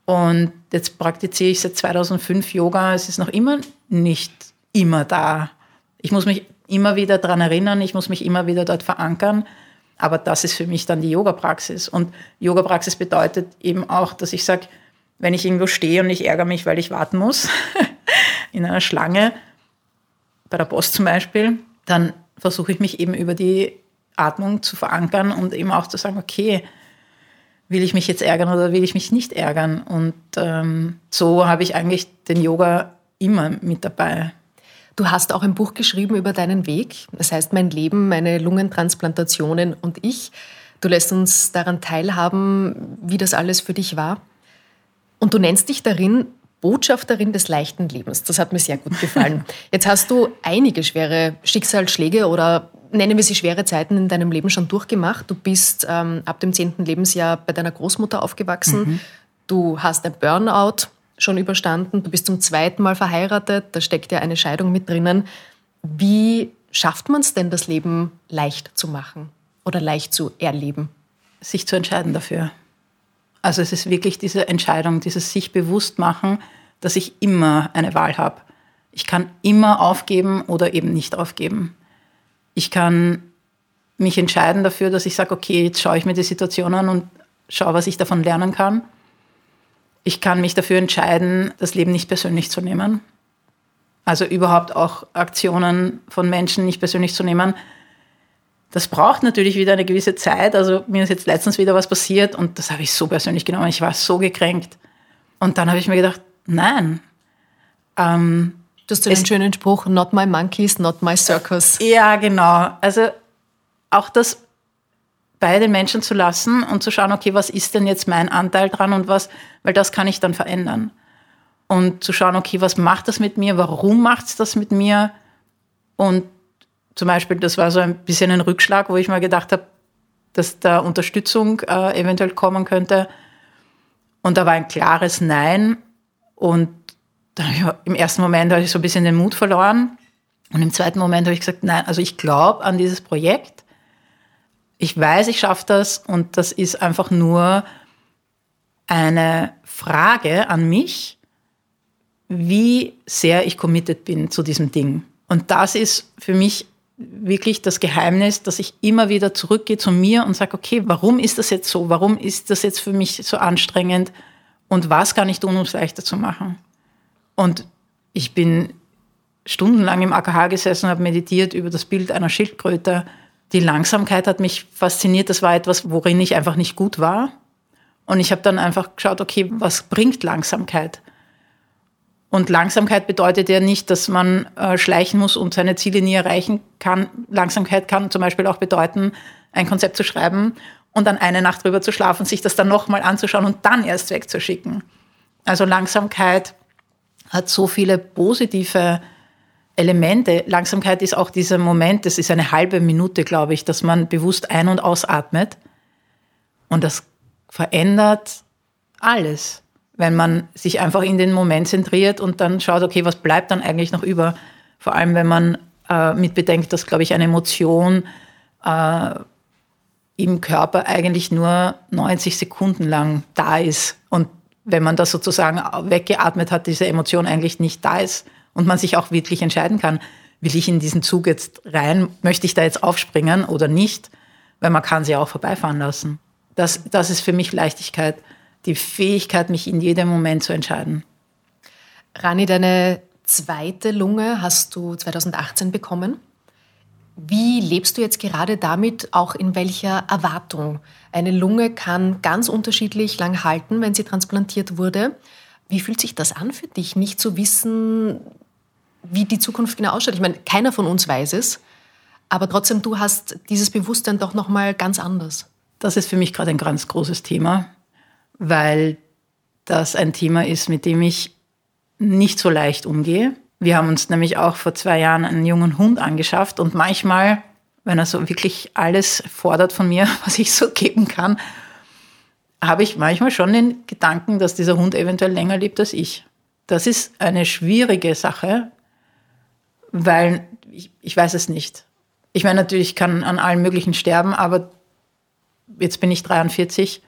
Und jetzt praktiziere ich seit 2005 Yoga. Es ist noch immer nicht immer da. Ich muss mich immer wieder daran erinnern, ich muss mich immer wieder dort verankern. Aber das ist für mich dann die Yoga-Praxis. Und Yoga-Praxis bedeutet eben auch, dass ich sage, wenn ich irgendwo stehe und ich ärgere mich, weil ich warten muss, in einer Schlange, bei der Post zum Beispiel, dann versuche ich mich eben über die Atmung zu verankern und eben auch zu sagen, okay, will ich mich jetzt ärgern oder will ich mich nicht ärgern? Und ähm, so habe ich eigentlich den Yoga immer mit dabei. Du hast auch ein Buch geschrieben über deinen Weg. Das heißt Mein Leben, meine Lungentransplantationen und ich. Du lässt uns daran teilhaben, wie das alles für dich war. Und du nennst dich darin Botschafterin des leichten Lebens. Das hat mir sehr gut gefallen. Jetzt hast du einige schwere Schicksalsschläge oder nennen wir sie schwere Zeiten in deinem Leben schon durchgemacht. Du bist ähm, ab dem zehnten Lebensjahr bei deiner Großmutter aufgewachsen. Mhm. Du hast ein Burnout schon überstanden. Du bist zum zweiten Mal verheiratet. Da steckt ja eine Scheidung mit drinnen. Wie schafft man es denn, das Leben leicht zu machen oder leicht zu erleben? Sich zu entscheiden dafür. Also es ist wirklich diese Entscheidung, dieses sich bewusst machen, dass ich immer eine Wahl habe. Ich kann immer aufgeben oder eben nicht aufgeben. Ich kann mich entscheiden dafür, dass ich sage, okay, jetzt schaue ich mir die Situation an und schaue, was ich davon lernen kann. Ich kann mich dafür entscheiden, das Leben nicht persönlich zu nehmen. Also überhaupt auch Aktionen von Menschen nicht persönlich zu nehmen. Das braucht natürlich wieder eine gewisse Zeit. Also mir ist jetzt letztens wieder was passiert und das habe ich so persönlich genommen. Ich war so gekränkt. Und dann habe ich mir gedacht, nein, ähm, Du hast den schönen Spruch, not my monkeys, not my circus. Ja, genau. Also auch das bei den Menschen zu lassen und zu schauen, okay, was ist denn jetzt mein Anteil dran und was, weil das kann ich dann verändern. Und zu schauen, okay, was macht das mit mir, warum macht es das mit mir? Und zum Beispiel, das war so ein bisschen ein Rückschlag, wo ich mal gedacht habe, dass da Unterstützung äh, eventuell kommen könnte. Und da war ein klares Nein. Und ja, im ersten Moment habe ich so ein bisschen den Mut verloren. Und im zweiten Moment habe ich gesagt, nein, also ich glaube an dieses Projekt. Ich weiß, ich schaffe das und das ist einfach nur eine Frage an mich, wie sehr ich committed bin zu diesem Ding. Und das ist für mich wirklich das Geheimnis, dass ich immer wieder zurückgehe zu mir und sage, okay, warum ist das jetzt so? Warum ist das jetzt für mich so anstrengend? Und was kann ich tun, um es leichter zu machen? Und ich bin stundenlang im AKH gesessen und habe meditiert über das Bild einer Schildkröte. Die Langsamkeit hat mich fasziniert. Das war etwas, worin ich einfach nicht gut war. Und ich habe dann einfach geschaut, okay, was bringt Langsamkeit? Und Langsamkeit bedeutet ja nicht, dass man äh, schleichen muss und seine Ziele nie erreichen kann. Langsamkeit kann zum Beispiel auch bedeuten, ein Konzept zu schreiben und dann eine Nacht drüber zu schlafen, sich das dann nochmal anzuschauen und dann erst wegzuschicken. Also Langsamkeit hat so viele positive Elemente. Langsamkeit ist auch dieser Moment, das ist eine halbe Minute, glaube ich, dass man bewusst ein- und ausatmet. Und das verändert alles, wenn man sich einfach in den Moment zentriert und dann schaut, okay, was bleibt dann eigentlich noch über? Vor allem, wenn man äh, mitbedenkt, dass, glaube ich, eine Emotion äh, im Körper eigentlich nur 90 Sekunden lang da ist. Und wenn man das sozusagen weggeatmet hat, diese Emotion eigentlich nicht da ist und man sich auch wirklich entscheiden kann, will ich in diesen Zug jetzt rein, möchte ich da jetzt aufspringen oder nicht, weil man kann sie auch vorbeifahren lassen. Das, das ist für mich Leichtigkeit, die Fähigkeit, mich in jedem Moment zu entscheiden. Rani, deine zweite Lunge hast du 2018 bekommen. Wie lebst du jetzt gerade damit, auch in welcher Erwartung? Eine Lunge kann ganz unterschiedlich lang halten, wenn sie transplantiert wurde. Wie fühlt sich das an für dich, nicht zu wissen, wie die Zukunft genau ausschaut? Ich meine, keiner von uns weiß es, aber trotzdem, du hast dieses Bewusstsein doch noch mal ganz anders. Das ist für mich gerade ein ganz großes Thema, weil das ein Thema ist, mit dem ich nicht so leicht umgehe wir haben uns nämlich auch vor zwei Jahren einen jungen Hund angeschafft und manchmal, wenn er so wirklich alles fordert von mir, was ich so geben kann, habe ich manchmal schon den Gedanken, dass dieser Hund eventuell länger lebt als ich. Das ist eine schwierige Sache, weil ich, ich weiß es nicht. Ich meine, natürlich kann an allen möglichen sterben, aber jetzt bin ich 43,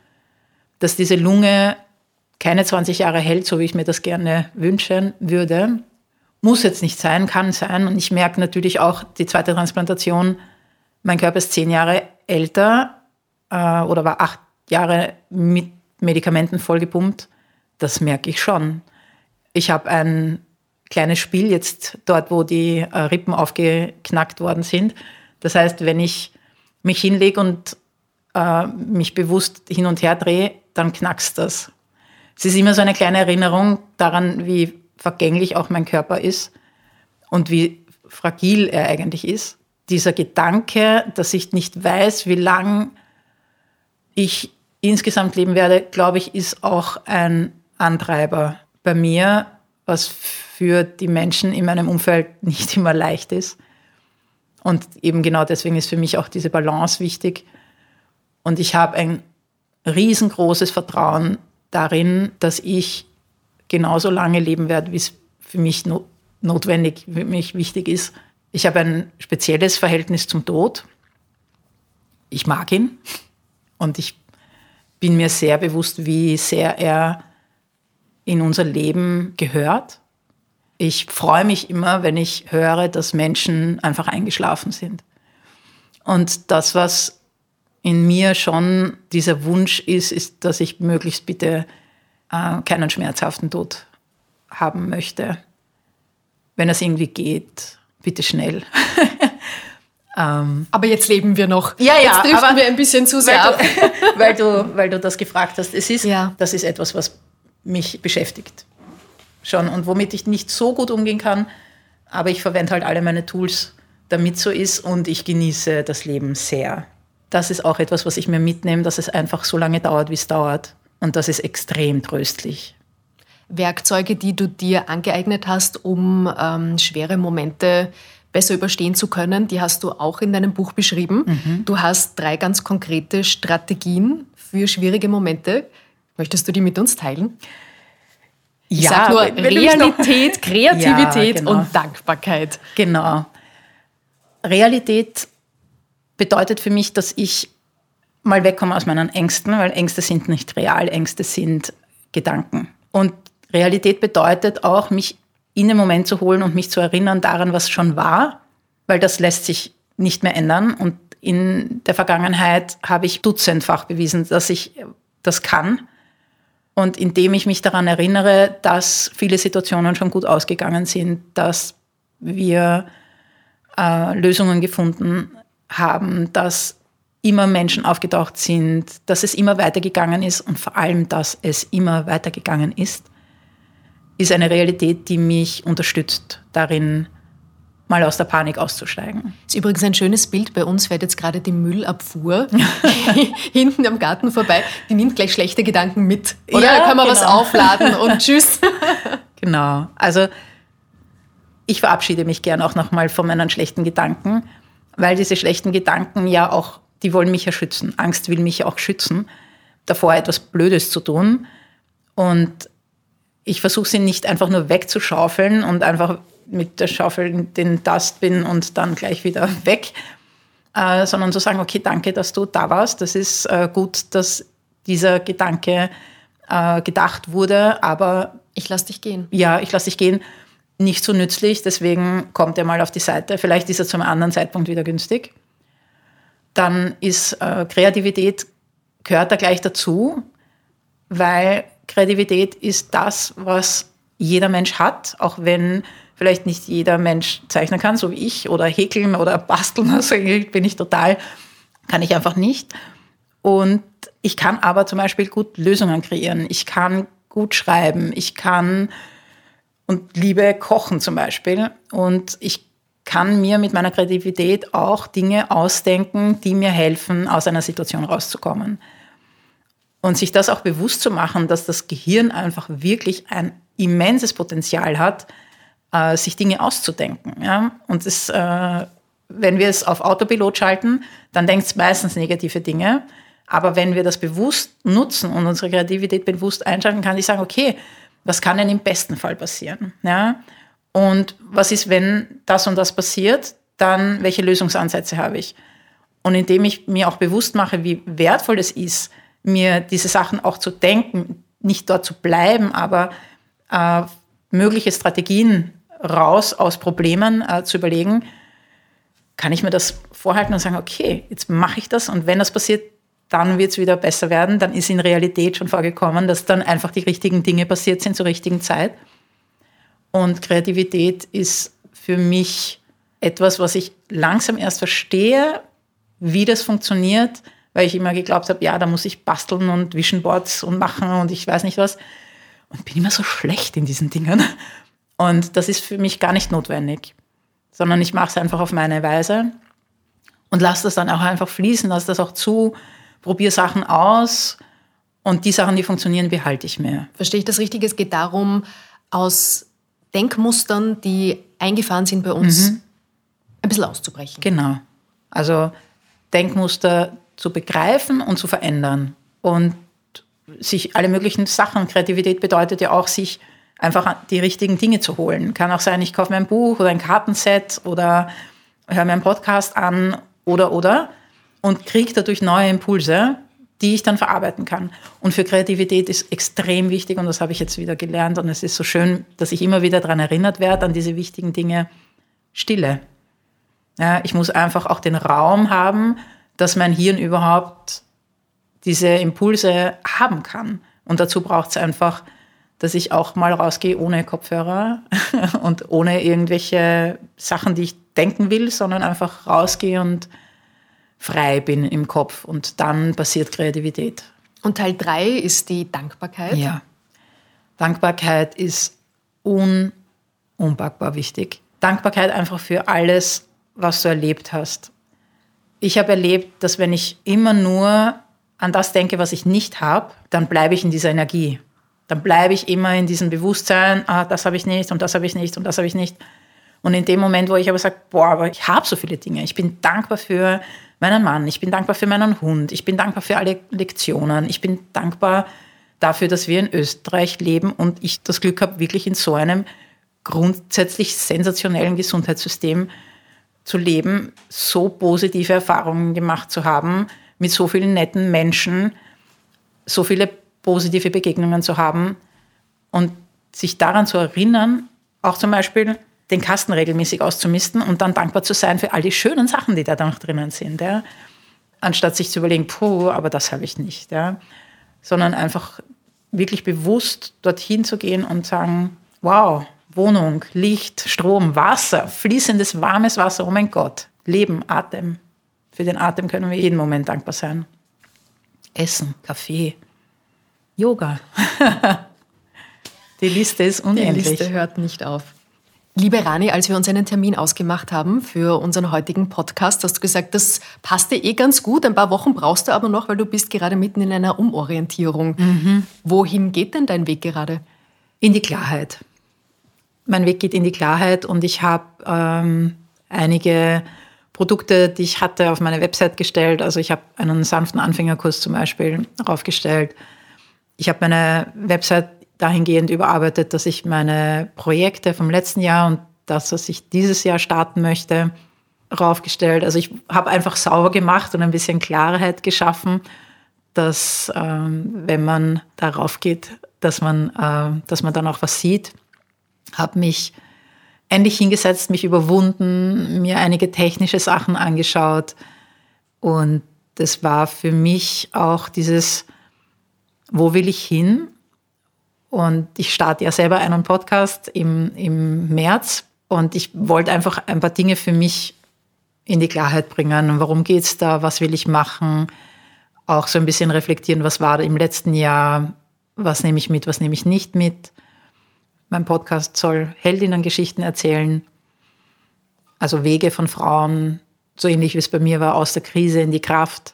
dass diese Lunge keine 20 Jahre hält, so wie ich mir das gerne wünschen würde, muss jetzt nicht sein, kann sein. Und ich merke natürlich auch die zweite Transplantation, mein Körper ist zehn Jahre älter äh, oder war acht Jahre mit Medikamenten vollgepumpt. Das merke ich schon. Ich habe ein kleines Spiel jetzt dort, wo die äh, Rippen aufgeknackt worden sind. Das heißt, wenn ich mich hinlege und äh, mich bewusst hin und her drehe, dann knackst das. Es ist immer so eine kleine Erinnerung daran, wie vergänglich auch mein Körper ist und wie fragil er eigentlich ist. Dieser Gedanke, dass ich nicht weiß, wie lang ich insgesamt leben werde, glaube ich, ist auch ein Antreiber bei mir, was für die Menschen in meinem Umfeld nicht immer leicht ist. Und eben genau deswegen ist für mich auch diese Balance wichtig. Und ich habe ein riesengroßes Vertrauen darin, dass ich genauso lange leben werde, wie es für mich no notwendig, für mich wichtig ist. Ich habe ein spezielles Verhältnis zum Tod. Ich mag ihn und ich bin mir sehr bewusst, wie sehr er in unser Leben gehört. Ich freue mich immer, wenn ich höre, dass Menschen einfach eingeschlafen sind. Und das, was in mir schon dieser Wunsch ist, ist, dass ich möglichst bitte äh, keinen schmerzhaften Tod haben möchte. Wenn es irgendwie geht, bitte schnell. ähm, aber jetzt leben wir noch. Ja, ja, jetzt driften wir ein bisschen zu sehr weil du, weil du, weil du das gefragt hast. Es ist, ja. Das ist etwas, was mich beschäftigt. Schon und womit ich nicht so gut umgehen kann, aber ich verwende halt alle meine Tools, damit so ist und ich genieße das Leben sehr. Das ist auch etwas, was ich mir mitnehme, dass es einfach so lange dauert, wie es dauert. Und das ist extrem tröstlich. Werkzeuge, die du dir angeeignet hast, um ähm, schwere Momente besser überstehen zu können, die hast du auch in deinem Buch beschrieben. Mhm. Du hast drei ganz konkrete Strategien für schwierige Momente. Möchtest du die mit uns teilen? Ich ja, sag nur Realität, Kreativität ja, genau. und Dankbarkeit. Genau. Realität bedeutet für mich, dass ich mal wegkommen aus meinen Ängsten, weil Ängste sind nicht real, Ängste sind Gedanken. Und Realität bedeutet auch, mich in den Moment zu holen und mich zu erinnern daran, was schon war, weil das lässt sich nicht mehr ändern. Und in der Vergangenheit habe ich dutzendfach bewiesen, dass ich das kann. Und indem ich mich daran erinnere, dass viele Situationen schon gut ausgegangen sind, dass wir äh, Lösungen gefunden haben, dass immer Menschen aufgetaucht sind, dass es immer weitergegangen ist und vor allem, dass es immer weitergegangen ist, ist eine Realität, die mich unterstützt darin, mal aus der Panik auszusteigen. Das ist übrigens ein schönes Bild. Bei uns fährt jetzt gerade die Müllabfuhr hinten am Garten vorbei. Die nimmt gleich schlechte Gedanken mit. Oder Ja, kann man genau. was aufladen und tschüss. Genau. Also ich verabschiede mich gern auch nochmal von meinen schlechten Gedanken, weil diese schlechten Gedanken ja auch, die wollen mich ja schützen. Angst will mich ja auch schützen, davor etwas Blödes zu tun. Und ich versuche sie nicht einfach nur wegzuschaufeln und einfach mit der Schaufel in den Dustbin und dann gleich wieder weg, äh, sondern zu sagen, okay, danke, dass du da warst. Das ist äh, gut, dass dieser Gedanke äh, gedacht wurde, aber Ich lass dich gehen. ja, ich lasse dich gehen, nicht so nützlich, deswegen kommt er mal auf die Seite. Vielleicht ist er zu einem anderen Zeitpunkt wieder günstig. Dann ist äh, Kreativität, gehört da gleich dazu, weil Kreativität ist das, was jeder Mensch hat, auch wenn vielleicht nicht jeder Mensch zeichnen kann, so wie ich, oder häkeln oder basteln, also bin ich total, kann ich einfach nicht. Und ich kann aber zum Beispiel gut Lösungen kreieren. Ich kann gut schreiben. Ich kann und liebe Kochen zum Beispiel. Und ich kann mir mit meiner Kreativität auch Dinge ausdenken, die mir helfen, aus einer Situation rauszukommen. Und sich das auch bewusst zu machen, dass das Gehirn einfach wirklich ein immenses Potenzial hat, äh, sich Dinge auszudenken. Ja? Und es, äh, wenn wir es auf Autopilot schalten, dann denkt es meistens negative Dinge. Aber wenn wir das bewusst nutzen und unsere Kreativität bewusst einschalten, kann ich sagen, okay, was kann denn im besten Fall passieren? Ja? Und was ist, wenn das und das passiert, dann welche Lösungsansätze habe ich? Und indem ich mir auch bewusst mache, wie wertvoll es ist, mir diese Sachen auch zu denken, nicht dort zu bleiben, aber äh, mögliche Strategien raus aus Problemen äh, zu überlegen, kann ich mir das vorhalten und sagen, okay, jetzt mache ich das und wenn das passiert, dann wird es wieder besser werden. Dann ist in Realität schon vorgekommen, dass dann einfach die richtigen Dinge passiert sind zur richtigen Zeit. Und Kreativität ist für mich etwas, was ich langsam erst verstehe, wie das funktioniert, weil ich immer geglaubt habe, ja, da muss ich basteln und Vision Boards und machen und ich weiß nicht was. Und bin immer so schlecht in diesen Dingen. Und das ist für mich gar nicht notwendig, sondern ich mache es einfach auf meine Weise und lasse das dann auch einfach fließen, lasse das auch zu, probiere Sachen aus und die Sachen, die funktionieren, behalte ich mir. Verstehe ich das richtig? Es geht darum, aus Denkmustern, die eingefahren sind bei uns, ein bisschen auszubrechen. Genau. Also Denkmuster zu begreifen und zu verändern. Und sich alle möglichen Sachen, Kreativität bedeutet ja auch, sich einfach die richtigen Dinge zu holen. Kann auch sein, ich kaufe mir ein Buch oder ein Kartenset oder höre mir einen Podcast an oder oder und kriege dadurch neue Impulse, die ich dann verarbeiten kann. Und für Kreativität ist extrem wichtig, und das habe ich jetzt wieder gelernt, und es ist so schön, dass ich immer wieder daran erinnert werde, an diese wichtigen Dinge, Stille. Ja, ich muss einfach auch den Raum haben, dass mein Hirn überhaupt diese Impulse haben kann. Und dazu braucht es einfach, dass ich auch mal rausgehe ohne Kopfhörer und ohne irgendwelche Sachen, die ich denken will, sondern einfach rausgehe und frei bin im Kopf. Und dann passiert Kreativität. Und Teil 3 ist die Dankbarkeit. Ja. Dankbarkeit ist un unpackbar wichtig. Dankbarkeit einfach für alles, was du erlebt hast. Ich habe erlebt, dass wenn ich immer nur an das denke, was ich nicht habe, dann bleibe ich in dieser Energie. Dann bleibe ich immer in diesem Bewusstsein, ah, das habe ich nicht und das habe ich nicht und das habe ich nicht. Und in dem Moment, wo ich aber sage, boah, aber ich habe so viele Dinge, ich bin dankbar für meinen Mann, ich bin dankbar für meinen Hund, ich bin dankbar für alle Lektionen, ich bin dankbar dafür, dass wir in Österreich leben und ich das Glück habe, wirklich in so einem grundsätzlich sensationellen Gesundheitssystem zu leben, so positive Erfahrungen gemacht zu haben, mit so vielen netten Menschen, so viele positive Begegnungen zu haben und sich daran zu erinnern, auch zum Beispiel den Kasten regelmäßig auszumisten und dann dankbar zu sein für all die schönen Sachen, die da noch drinnen sind. Ja. Anstatt sich zu überlegen, puh, aber das habe ich nicht. Ja. Sondern einfach wirklich bewusst dorthin zu gehen und sagen, wow, Wohnung, Licht, Strom, Wasser, fließendes, warmes Wasser, oh mein Gott, Leben, Atem. Für den Atem können wir jeden Moment dankbar sein. Essen, Kaffee, Yoga. Die Liste ist Die unendlich. Liste hört nicht auf. Liebe Rani, als wir uns einen Termin ausgemacht haben für unseren heutigen Podcast, hast du gesagt, das passte eh ganz gut. Ein paar Wochen brauchst du aber noch, weil du bist gerade mitten in einer Umorientierung. Mhm. Wohin geht denn dein Weg gerade? In die Klarheit. Mein Weg geht in die Klarheit und ich habe ähm, einige Produkte, die ich hatte, auf meine Website gestellt. Also ich habe einen sanften Anfängerkurs zum Beispiel aufgestellt. Ich habe meine Website dahingehend überarbeitet, dass ich meine Projekte vom letzten Jahr und das, was ich dieses Jahr starten möchte, raufgestellt. Also ich habe einfach sauber gemacht und ein bisschen Klarheit geschaffen, dass ähm, wenn man darauf geht, dass man, äh, dass man dann auch was sieht. Habe mich endlich hingesetzt, mich überwunden, mir einige technische Sachen angeschaut und das war für mich auch dieses, wo will ich hin? Und ich starte ja selber einen Podcast im, im März und ich wollte einfach ein paar Dinge für mich in die Klarheit bringen. Warum geht es da? Was will ich machen? Auch so ein bisschen reflektieren, was war im letzten Jahr? Was nehme ich mit? Was nehme ich nicht mit? Mein Podcast soll Heldinnen-Geschichten erzählen. Also Wege von Frauen, so ähnlich wie es bei mir war, aus der Krise in die Kraft.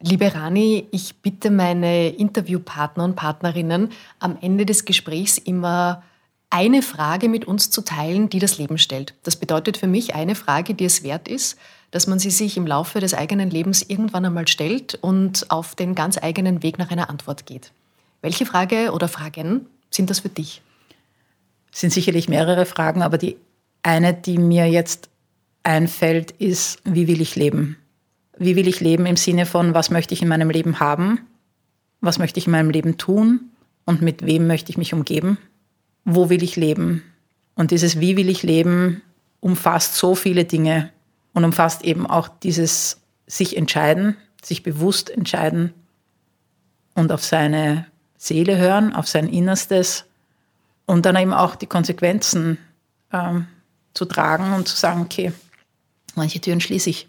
Liebe Rani, ich bitte meine Interviewpartner und Partnerinnen am Ende des Gesprächs immer eine Frage mit uns zu teilen, die das Leben stellt. Das bedeutet für mich eine Frage, die es wert ist, dass man sie sich im Laufe des eigenen Lebens irgendwann einmal stellt und auf den ganz eigenen Weg nach einer Antwort geht. Welche Frage oder Fragen sind das für dich? Sind sicherlich mehrere Fragen, aber die eine, die mir jetzt einfällt, ist, wie will ich leben? wie will ich leben im Sinne von, was möchte ich in meinem Leben haben, was möchte ich in meinem Leben tun und mit wem möchte ich mich umgeben, wo will ich leben. Und dieses Wie will ich leben umfasst so viele Dinge und umfasst eben auch dieses sich entscheiden, sich bewusst entscheiden und auf seine Seele hören, auf sein Innerstes und dann eben auch die Konsequenzen ähm, zu tragen und zu sagen, okay, manche Türen schließe ich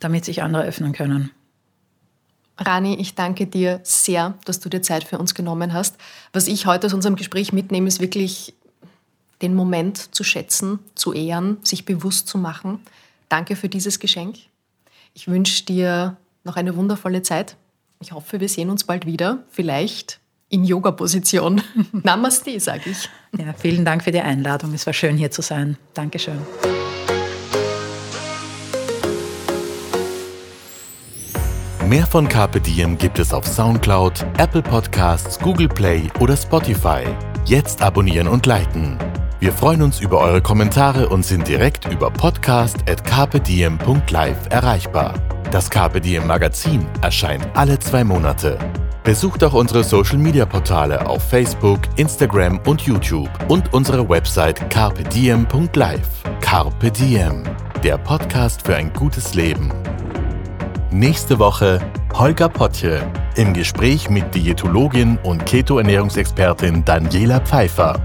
damit sich andere öffnen können. Rani, ich danke dir sehr, dass du dir Zeit für uns genommen hast. Was ich heute aus unserem Gespräch mitnehme, ist wirklich den Moment zu schätzen, zu ehren, sich bewusst zu machen. Danke für dieses Geschenk. Ich wünsche dir noch eine wundervolle Zeit. Ich hoffe, wir sehen uns bald wieder, vielleicht in Yoga-Position. Namaste, sage ich. Ja, vielen Dank für die Einladung. Es war schön, hier zu sein. Dankeschön. Mehr von Carpe Diem gibt es auf Soundcloud, Apple Podcasts, Google Play oder Spotify. Jetzt abonnieren und liken. Wir freuen uns über eure Kommentare und sind direkt über podcast.carpediem.live erreichbar. Das Carpe Diem Magazin erscheint alle zwei Monate. Besucht auch unsere Social Media Portale auf Facebook, Instagram und YouTube und unsere Website carpediem.live. Carpe Diem, der Podcast für ein gutes Leben. Nächste Woche Holger Potje im Gespräch mit Diätologin und Keto-Ernährungsexpertin Daniela Pfeiffer.